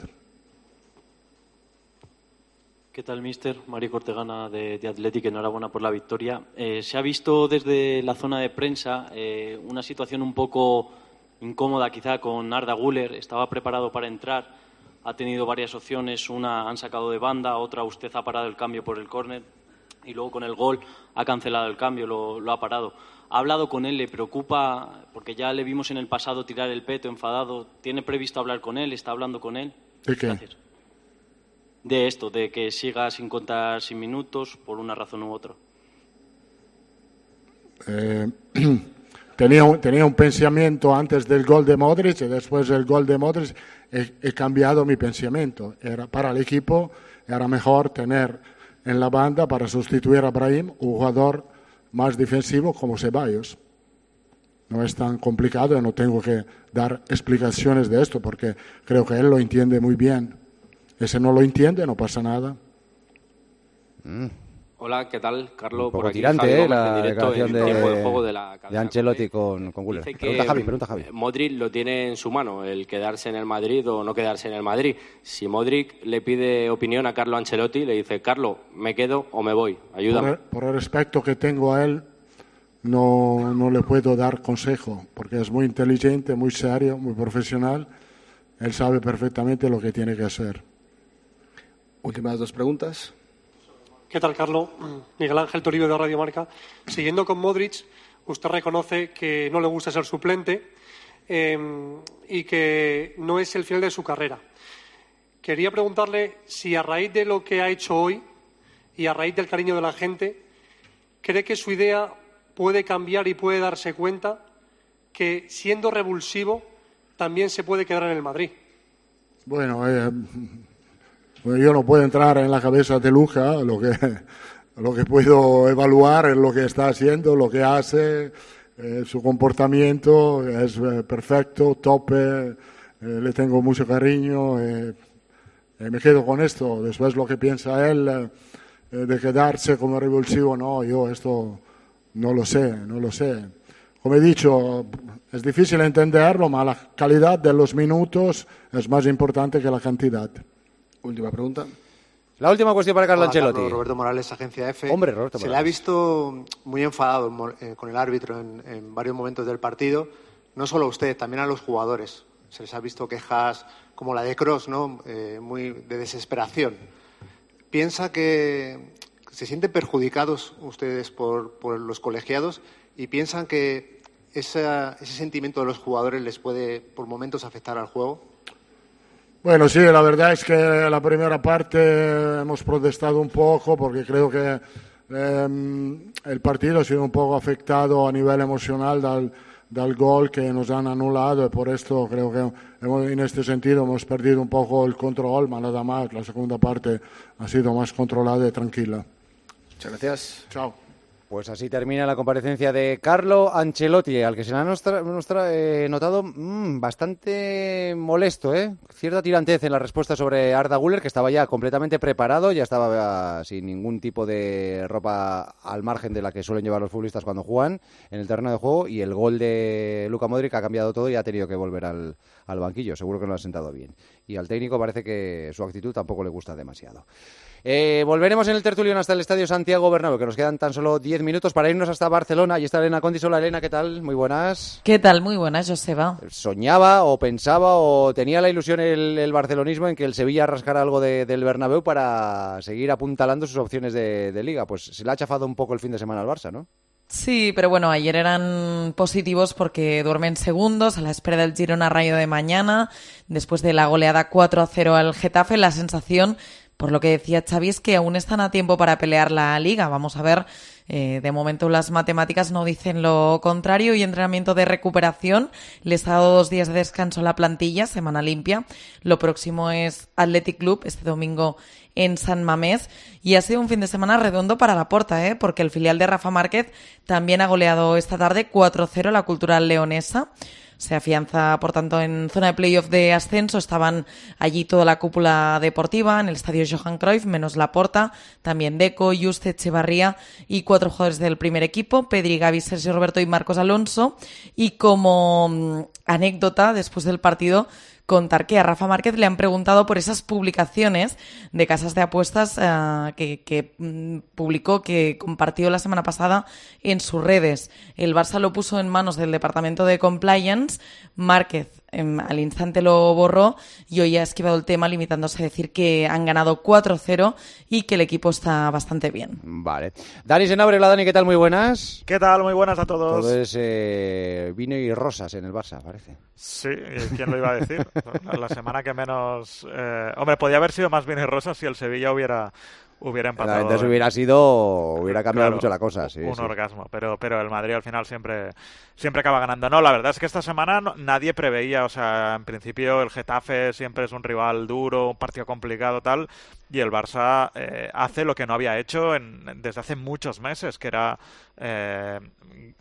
¿Qué tal, mister? Mario Cortegana de, de Athletic, enhorabuena por la victoria. Eh, se ha visto desde la zona de prensa eh, una situación un poco incómoda quizá con Arda Guller. Estaba preparado para entrar, ha tenido varias opciones, una han sacado de banda, otra usted ha parado el cambio por el córner y luego con el gol ha cancelado el cambio, lo, lo ha parado. ¿Ha hablado con él? ¿Le preocupa? Porque ya le vimos en el pasado tirar el peto enfadado. ¿Tiene previsto hablar con él? ¿Está hablando con él? ¿De qué? Gracias. De esto, de que siga sin contar sin minutos por una razón u otra. Eh, [clears throat] tenía, un, tenía un pensamiento antes del gol de Modric y después del gol de Modric he, he cambiado mi pensamiento. Era, para el equipo era mejor tener en la banda para sustituir a Brahim un jugador más defensivo como Ceballos. No es tan complicado no tengo que dar explicaciones de esto porque creo que él lo entiende muy bien. Ese no lo entiende, no pasa nada. Hola, ¿qué tal? Carlos, Un poco por aquí. tirante, Javi ¿eh? La declaración de, tiempo de juego de la de Ancelotti con, con. Dice Pregunta Javi, pregunta Javi. Modric lo tiene en su mano, el quedarse en el Madrid o no quedarse en el Madrid. Si Modric le pide opinión a Carlo Ancelotti, le dice, Carlo, ¿me quedo o me voy? Ayúdame. Por el, por el respeto que tengo a él, no, no le puedo dar consejo, porque es muy inteligente, muy serio, muy profesional. Él sabe perfectamente lo que tiene que hacer. Últimas dos preguntas. ¿Qué tal, Carlos? Miguel Ángel Toribio de Radio Marca. Siguiendo con Modric, usted reconoce que no le gusta ser suplente eh, y que no es el final de su carrera. Quería preguntarle si a raíz de lo que ha hecho hoy y a raíz del cariño de la gente, cree que su idea puede cambiar y puede darse cuenta que siendo revulsivo también se puede quedar en el Madrid. Bueno, eh, bueno, yo no puedo entrar en la cabeza de Luca, lo que, [laughs] lo que puedo evaluar es lo que está haciendo, lo que hace, eh, su comportamiento es eh, perfecto, tope, eh, le tengo mucho cariño, eh, me quedo con esto. Después lo que piensa él de quedarse como revulsivo, no, yo esto no lo sé, no lo sé. Como he dicho, es difícil entenderlo, pero la calidad de los minutos es más importante que la cantidad. Última pregunta. La última cuestión para Carlo Hola, Ancelotti. Carlos, Roberto Morales, Agencia F. Hombre, Roberto Se le ha Morales. visto muy enfadado eh, con el árbitro en, en varios momentos del partido. No solo a usted, también a los jugadores. Se les ha visto quejas como la de Cross, ¿no? Eh, muy de desesperación. ¿Piensa que se sienten perjudicados ustedes por, por los colegiados y piensan que esa- ese sentimiento de los jugadores les puede por momentos afectar al juego? Bueno, sí, la verdad es que la primera parte hemos protestado un poco porque creo que em, el partido ha sido un poco afectado a nivel emocional del, del gol que nos han anulado y por esto creo que hemos- en este sentido hemos perdido un poco el control, pero nada más. La segunda parte ha sido más controlada y tranquila. Muchas gracias. Chao. Pues así termina la comparecencia de Carlo Ancelotti, al que se le ha eh, notado mm, bastante molesto, ¿eh? Cierta tirantez en la respuesta sobre Arda Güler, que estaba ya completamente preparado, ya estaba eh, sin ningún tipo de ropa al margen de la que suelen llevar los futbolistas cuando juegan en el terreno de juego, y el gol de Luka Modric ha cambiado todo y ha tenido que volver al, al banquillo. Seguro que no lo ha sentado bien. Y al técnico parece que su actitud tampoco le gusta demasiado. Eh, volveremos en el tertulión hasta el Estadio Santiago Bernabéu, que nos quedan tan solo 10 minutos para irnos hasta Barcelona. Y está Elena Condis. Hola, Elena, ¿qué tal? Muy buenas. ¿Qué tal? Muy buenas, Joseba. ¿Soñaba o pensaba o tenía la ilusión el, el barcelonismo en que el Sevilla rascara algo de- del Bernabéu para seguir apuntalando sus opciones de, de liga? Pues se le ha chafado un poco el fin de semana al Barça, ¿no? Sí, pero bueno, ayer eran positivos porque duermen segundos a la espera del Girona Rayo de mañana, después de la goleada 4 a 0 al Getafe, la sensación, por lo que decía Xavi, es que aún están a tiempo para pelear la liga. Vamos a ver, eh, de momento las matemáticas no dicen lo contrario y entrenamiento de recuperación. Les ha dado dos días de descanso a la plantilla, semana limpia. Lo próximo es Athletic Club, este domingo en San Mamés y ha sido un fin de semana redondo para la porta, ¿eh? porque el filial de Rafa Márquez también ha goleado esta tarde 4-0 la cultural leonesa. Se afianza, por tanto, en zona de playoff de ascenso. Estaban allí toda la cúpula deportiva en el estadio Johan Cruyff, menos la porta. También Deco, Juste, Echevarría y cuatro jugadores del primer equipo, Pedri, Gavi, Sergio Roberto y Marcos Alonso. Y como mm, anécdota, después del partido, contar que a Rafa Márquez le han preguntado por esas publicaciones de casas de apuestas eh, que, que, mm, publicó, que compartió la semana pasada en sus redes. El Barça lo puso en manos del Departamento de Compliance. Márquez al instante lo borró y hoy ha esquivado el tema limitándose a decir que han ganado 4-0 y que el equipo está bastante bien. Vale. Dani Senabre, hola Dani, ¿qué tal? Muy buenas. ¿Qué tal? Muy buenas a todos. Todo es eh, vino y rosas en el Barça, parece. Sí, ¿y ¿quién lo iba a decir? [laughs] La semana que menos... eh, Hombre, podía haber sido más bien rosa si el Sevilla hubiera hubiera empatado. Entonces hubiera sido, hubiera cambiado Claro, mucho la cosa, sí. un sí. orgasmo, pero, pero el Madrid al final siempre, siempre acaba ganando. No, la verdad es que esta semana nadie preveía, o sea, en principio el Getafe siempre es un rival duro, un partido complicado, tal, y el Barça eh, hace lo que no había hecho en- desde hace muchos meses, que era eh,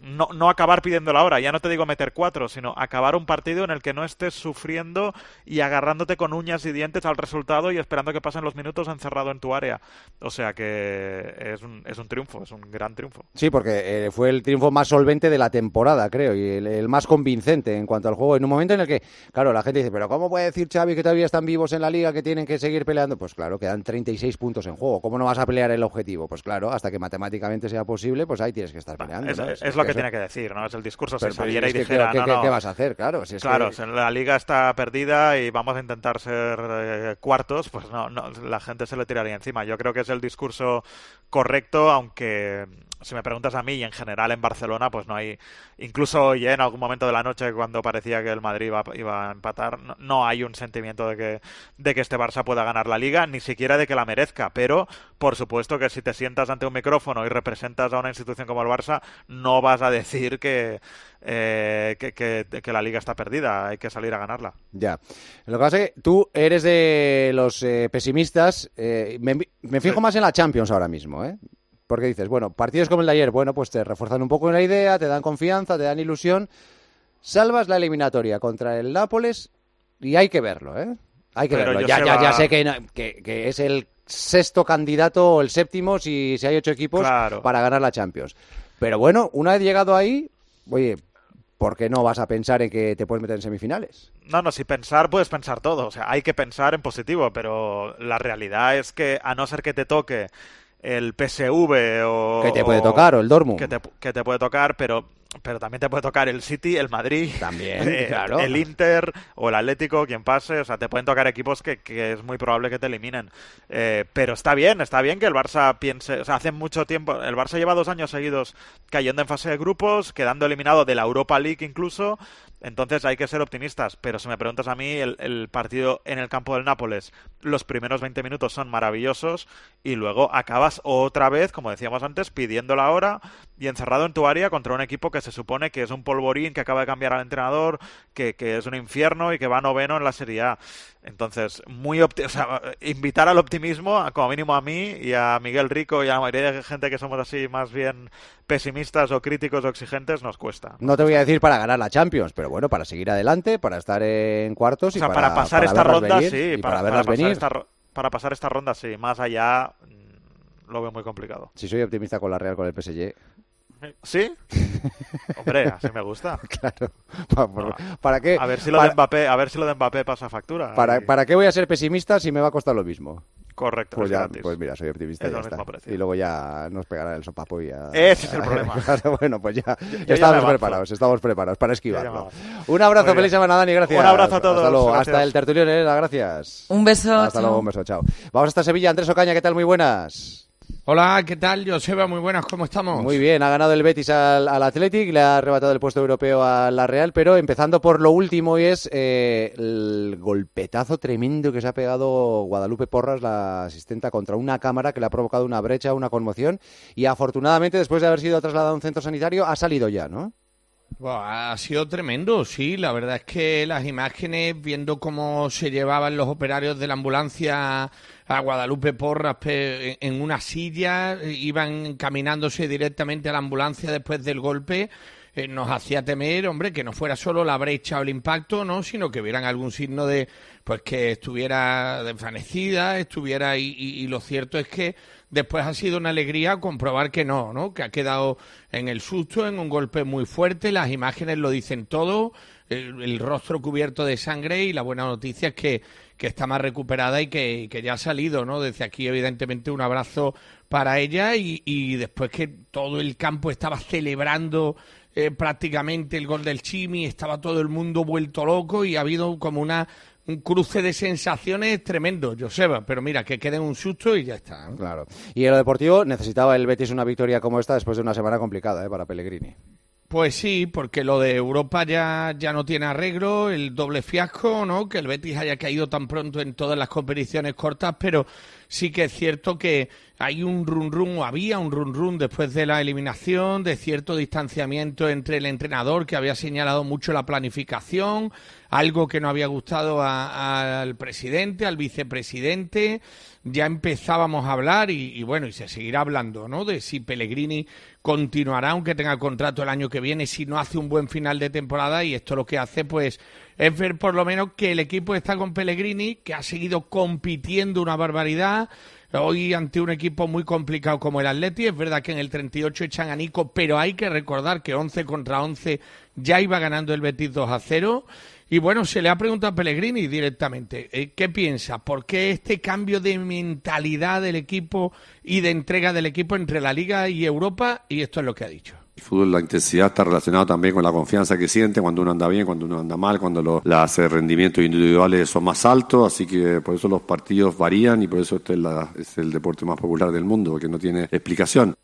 no, no acabar pidiendo la hora, ya no te digo meter cuatro, sino acabar un partido en el que no estés sufriendo y agarrándote con uñas y dientes al resultado y esperando que pasen los minutos encerrado en tu área. O sea que es un, es un triunfo, es un gran triunfo. Sí, porque eh, fue el triunfo más solvente de la temporada, creo, y el, más convincente en cuanto al juego. En un momento en el que, claro, la gente dice, pero ¿cómo puede decir Xavi que todavía están vivos en la liga, que tienen que seguir peleando? Pues claro, quedan 36 puntos en juego. ¿Cómo no vas a pelear el objetivo? Pues claro, hasta que matemáticamente sea posible, pues ahí tienes que estar peleando. Es, ¿no? es Es lo que eso- tiene que decir, ¿no? Es el discurso. Pero- si pero saliera y dijera, ¿qué- no, no. qué vas a hacer? Claro, si es claro, que- si la liga está perdida y vamos a intentar ser eh, cuartos, pues no, no, la gente se le tiraría encima. Yo creo que es el discurso correcto, aunque si me preguntas a mí y en general en Barcelona, pues no hay, incluso hoy ¿eh? en algún momento de la noche cuando parecía que el Madrid iba, iba a empatar, no, no hay un sentimiento de que, de que este Barça pueda ganar la liga, ni siquiera de que la merezca, pero por supuesto que si te sientas ante un micrófono y representas a una institución como el Barça, no vas a decir que, eh, que, que- que la liga está perdida, hay que salir a ganarla. Ya. Lo que pasa es que tú eres de los eh, pesimistas. eh, me, me fijo más en la Champions ahora mismo, ¿eh? Porque dices, bueno, partidos como el de ayer, bueno, pues te refuerzan un poco en la idea, te dan confianza, te dan ilusión. Salvas la eliminatoria contra el Nápoles y hay que verlo, ¿eh? Hay que Pero verlo. Ya, ya, ya sé que, no- que, que es el sexto candidato o el séptimo si, si hay ocho equipos Claro. para ganar la Champions. Pero bueno, una vez llegado ahí, oye, ¿por qué no vas a pensar en que te puedes meter en semifinales? No, no, si pensar, puedes pensar todo. O sea, hay que pensar en positivo, pero la realidad es que a no ser que te toque el PSV o... Que te puede tocar, o el Dortmund. Que te, que te puede tocar, pero, pero también te puede tocar el City, el Madrid, También, [laughs] eh, claro. el Inter o el Atlético, quien pase. O sea, te pueden tocar equipos que, que es muy probable que te eliminen. Eh, pero está bien, está bien que el Barça piense... O sea, hace mucho tiempo... El Barça lleva dos años seguidos cayendo en fase de grupos, quedando eliminado de la Europa League incluso. Entonces hay que ser optimistas, pero si me preguntas a mí, el, el partido en el campo del Nápoles, los primeros 20 minutos son maravillosos y luego acabas otra vez, como decíamos antes, pidiendo la hora y encerrado en tu área contra un equipo que se supone que es un polvorín, que acaba de cambiar al entrenador, que, que es un infierno y que va noveno en la Serie A. Entonces, muy opti- o sea, invitar al optimismo, a- como mínimo a mí y a Miguel Rico y a la mayoría de gente que somos así más bien pesimistas o críticos o exigentes, nos cuesta. No te voy a decir para ganar la Champions, pero bueno, para seguir adelante, para estar en cuartos O y sea, para, para pasar esta ronda, venir, sí. y para, pasar venir. esta, para pasar esta ronda, sí. Más allá, mm, lo veo muy complicado. Si soy optimista con la Real, con el PSG. ¿Sí? [laughs] Hombre, así me gusta. [laughs] claro. Pa- por- ¿Para qué? A ver si lo para, de Mbappé, a ver si lo de Mbappé pasa factura. para- Y- ¿Para qué voy a ser pesimista si me va a costar lo mismo? Correcto, Pues, es ya, pues mira, soy optimista Es y ya está. Y luego ya nos pegará el sopapo y ya... [laughs] Ese es el problema. Bueno, pues ya, ya estamos preparados, estamos preparados para esquivarlo. Un abrazo, feliz semana, Dani, gracias. Un abrazo a todos, Hasta luego, hasta el tertulión, Elena, gracias. Un beso, Hasta chao. luego, un beso, chao. Vamos hasta Sevilla, Andrés Ocaña, ¿qué tal? Muy buenas. Hola, ¿qué tal? Joseba, muy buenas, ¿cómo estamos? Muy bien, ha ganado el Betis al, al Athletic, le ha arrebatado el puesto europeo a la Real, pero empezando por lo último y es eh, el golpetazo tremendo que se ha pegado Guadalupe Porras, la asistenta, contra una cámara que le ha provocado una brecha, una conmoción, y afortunadamente después de haber sido trasladado a un centro sanitario ha salido ya, ¿no? Ha sido tremendo, sí. La verdad es que las imágenes, viendo cómo se llevaban los operarios de la ambulancia a Guadalupe Porras en una silla, eh, iban caminándose directamente a la ambulancia después del golpe, eh, nos hacía temer, hombre, que no fuera solo la brecha o el impacto, ¿no? Sino que vieran algún signo de, pues que estuviera desvanecida, estuviera y lo cierto es que después ha sido una alegría comprobar que no, ¿no? Que ha quedado en el susto, en un golpe muy fuerte, las imágenes lo dicen todo, el, el rostro cubierto de sangre y la buena noticia es que, que está más recuperada y que, que ya ha salido, ¿no? Desde aquí, evidentemente, un abrazo para ella y, y después que todo el campo estaba celebrando eh, prácticamente el gol del Chimi, estaba todo el mundo vuelto loco y ha habido como una un cruce de sensaciones tremendo, Joseba, pero mira, que quede un susto y ya está. ¿no? Claro. Y en lo deportivo necesitaba el Betis una victoria como esta después de una semana complicada ¿eh? para Pellegrini. Pues sí, porque lo de Europa ya, ya no tiene arreglo, el doble fiasco, ¿no? Que el Betis haya caído tan pronto en todas las competiciones cortas, pero sí que es cierto que hay un run run o había un run run después de la eliminación, de cierto distanciamiento entre el entrenador que había señalado mucho la planificación, algo que no había gustado al presidente, al vicepresidente. Ya empezábamos a hablar y, y, bueno, y se seguirá hablando, ¿no? De si Pellegrini continuará aunque tenga contrato el año que viene, si no hace un buen final de temporada y esto lo que hace pues es ver por lo menos que el equipo está con Pellegrini, que ha seguido compitiendo una barbaridad, hoy ante un equipo muy complicado como el Atleti. Es verdad que en el 38 echan a Nico, pero hay que recordar que 11 contra 11 ya iba ganando el Betis 2 a 0. Y bueno, se le ha preguntado a Pellegrini directamente, eh, ¿qué piensa? ¿Por qué este cambio de mentalidad del equipo y de entrega del equipo entre la Liga y Europa? Y esto es lo que ha dicho. El fútbol, la intensidad está relacionada también con la confianza que siente cuando uno anda bien, cuando uno anda mal, cuando los rendimientos individuales son más altos, así que por eso los partidos varían y por eso este es, es el deporte más popular del mundo, porque no tiene explicación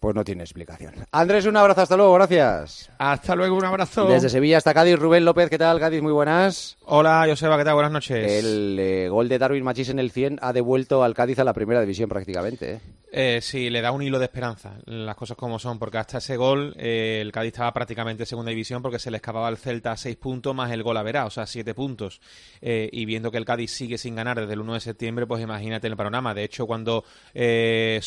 pues no tiene explicación. Andrés, un abrazo, hasta luego, gracias. Hasta luego, un abrazo. Desde Sevilla hasta Cádiz, Rubén López, ¿qué tal, Cádiz? Muy buenas. Hola, Joseba, ¿qué tal? Buenas noches. El eh, gol de Darwin Machís en el 100 ha devuelto al Cádiz a la primera división prácticamente. ¿eh? Eh, sí, le da un hilo de esperanza, las cosas como son, porque hasta ese gol el Cádiz estaba prácticamente en segunda división porque se le escapaba al Celta a seis puntos más el gol a verá, o sea, siete puntos. y viendo que el Cádiz sigue sin ganar desde el 1 de septiembre, pues imagínate el panorama. De hecho, cuando eh,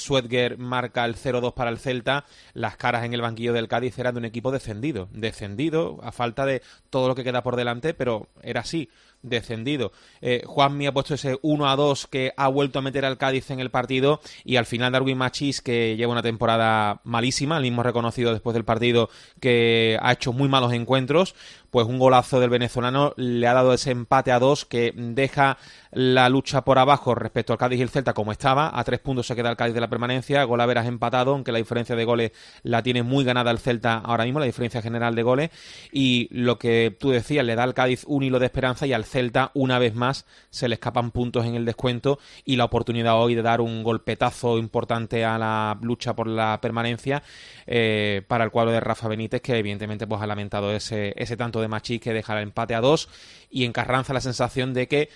marca el 0-2 para el Celta, las caras en el banquillo del Cádiz eran de un equipo defendido, defendido a falta de todo lo que queda por delante, pero era así descendido. Eh, Juanmi ha puesto ese 1 a 2 que ha vuelto a meter al Cádiz en el partido y al final Darwin Machis que lleva una temporada malísima, el mismo reconocido después del partido que ha hecho muy malos encuentros, pues un golazo del venezolano le ha dado ese empate a dos que deja la lucha por abajo respecto al Cádiz y el Celta como estaba. A tres puntos se queda el Cádiz de la permanencia. Gol a empatado, aunque la diferencia de goles la tiene muy ganada el Celta ahora mismo, la diferencia general de goles. Y lo que tú decías, le da al Cádiz un hilo de esperanza y al Celta, una vez más, se le escapan puntos en el descuento y la oportunidad hoy de dar un golpetazo importante a la lucha por la permanencia eh, para el cuadro de Rafa Benítez, que evidentemente pues ha lamentado ese tanto de Machís que deja el empate a dos y en Carranza la sensación de que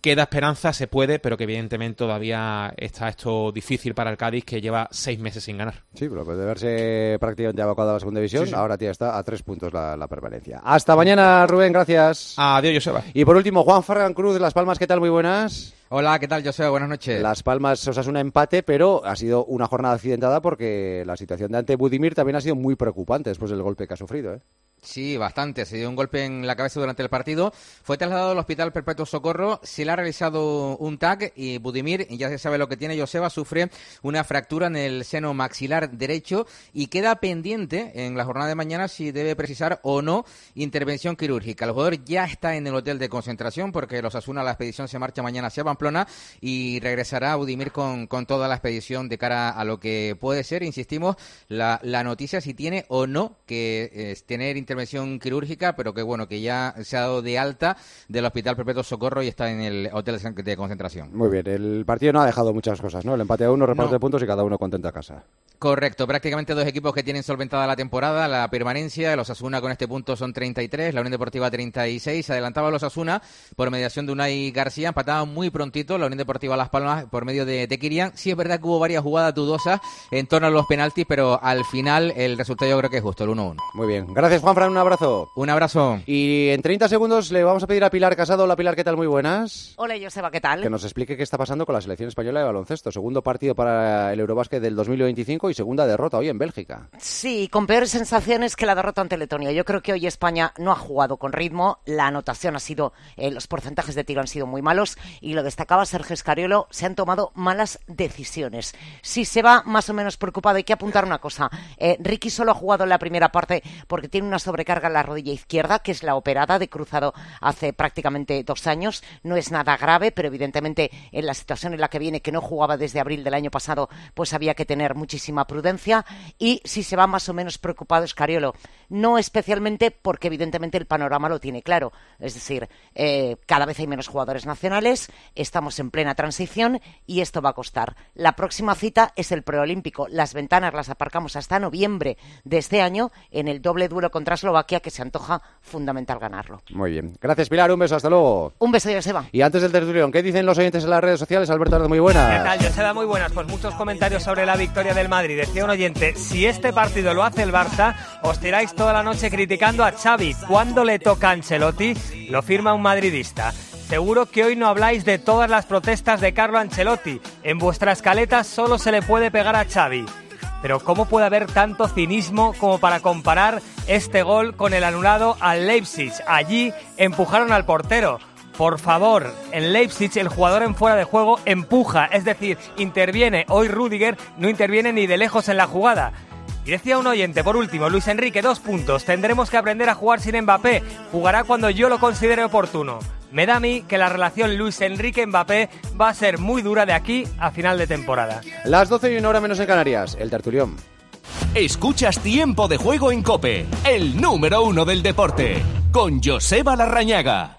queda esperanza, se puede, pero que evidentemente todavía está esto difícil para el Cádiz, que lleva seis meses sin ganar. Sí, pero puede verse prácticamente abocado a la segunda división. Ahora ya está a tres puntos la, permanencia. Hasta mañana, Rubén, gracias. Adiós, Joseba. Y por último, Juan Ferran Cruz de Las Palmas, ¿qué tal? Muy buenas. Hola, ¿qué tal, Joseba? Buenas noches. Las Palmas os un empate, pero ha sido una jornada accidentada porque la situación de ante Budimir también ha sido muy preocupante después del golpe que ha sufrido, ¿eh? Sí, bastante. Se dio un golpe en la cabeza durante el partido. Fue trasladado al Hospital Perpetuo Socorro. Se le ha realizado un tag y Budimir, ya se sabe lo que tiene Joseba, sufre una fractura en el seno maxilar derecho y queda pendiente en la jornada de mañana si debe precisar o no intervención quirúrgica. El jugador ya está en el hotel de concentración porque los Asuna, la expedición se marcha mañana hacia Pamplona y regresará a Budimir con, con toda la expedición de cara a lo que puede ser, insistimos, la, la noticia si tiene o no que eh, tener intervención quirúrgica, pero que bueno, que ya se ha dado de alta del Hospital Perpetuo Socorro y está en el hotel de concentración. Muy bien, el partido no ha dejado muchas cosas, ¿no? El empate a uno, reparto de puntos y cada uno contento a casa. Correcto, prácticamente dos equipos que tienen solventada la temporada, la permanencia, los Asuna con este punto son 33, la Unión Deportiva 36, se adelantaba los Asuna por mediación de Unai García, empataban muy prontito la Unión Deportiva Las Palmas por medio de, de Kirian. Sí es verdad que hubo varias jugadas dudosas en torno a los penaltis, pero al final el resultado yo creo que es justo, el 1-1. Muy bien, gracias Juan un abrazo. Un abrazo. Y en 30 segundos le vamos a pedir a Pilar Casado. Hola Pilar, ¿qué tal? Muy buenas. Hola Joseba, ¿qué tal? Que nos explique qué está pasando con la selección española de baloncesto. Segundo partido para el Eurobásquet del 2025 y segunda derrota hoy en Bélgica. Sí, con peores sensaciones que la derrota ante Letonia. Yo creo que hoy España no ha jugado con ritmo. La anotación ha sido, eh, los porcentajes de tiro han sido muy malos y lo destacaba Sergio Escariolo, se han tomado malas decisiones. Si se va más o menos preocupado, hay que apuntar una cosa. Eh, Ricky solo ha jugado en la primera parte porque tiene una sobrecarga en la rodilla izquierda, que es la operada de cruzado hace prácticamente dos años. No es nada grave, pero evidentemente en la situación en la que viene, que no jugaba desde abril del año pasado, pues había que tener muchísima prudencia y si se va más o menos preocupado Escariolo. No especialmente porque evidentemente el panorama lo tiene claro. Es decir, eh, cada vez hay menos jugadores nacionales, estamos en plena transición y esto va a costar. La próxima cita es el preolímpico. Las ventanas las aparcamos hasta noviembre de este año en el doble duelo contra Eslovaquia que se antoja fundamental ganarlo. Muy bien. Gracias, Pilar. Un beso. Hasta luego. Un beso, Joseba. Y antes del tertulión, ¿qué dicen los oyentes en las redes sociales? Alberto Ardo, muy buenas. ¿Qué tal, Joseba? Muy buenas. Pues muchos comentarios sobre la victoria del Madrid. Decía un oyente, si este partido lo hace el Barça, os tiráis toda la noche criticando a Xavi. ¿Cuándo le toca a Ancelotti? Lo firma un madridista. Seguro que hoy no habláis de todas las protestas de Carlo Ancelotti. En vuestra escaleta solo se le puede pegar a Xavi. Pero ¿cómo puede haber tanto cinismo como para comparar este gol con el anulado al Leipzig? Allí empujaron al portero. Por favor, en Leipzig el jugador en fuera de juego empuja, es decir, interviene. Hoy Rudiger no interviene ni de lejos en la jugada. Y decía un oyente, por último, Luis Enrique, dos puntos. Tendremos que aprender a jugar sin Mbappé. Jugará cuando yo lo considere oportuno. Me da a mí que la relación Luis Enrique-Mbappé va a ser muy dura de aquí a final de temporada. Las 12 y una hora menos en Canarias, el tertulión. Escuchas Tiempo de Juego en Cope, el número uno del deporte, con Joseba Larrañaga.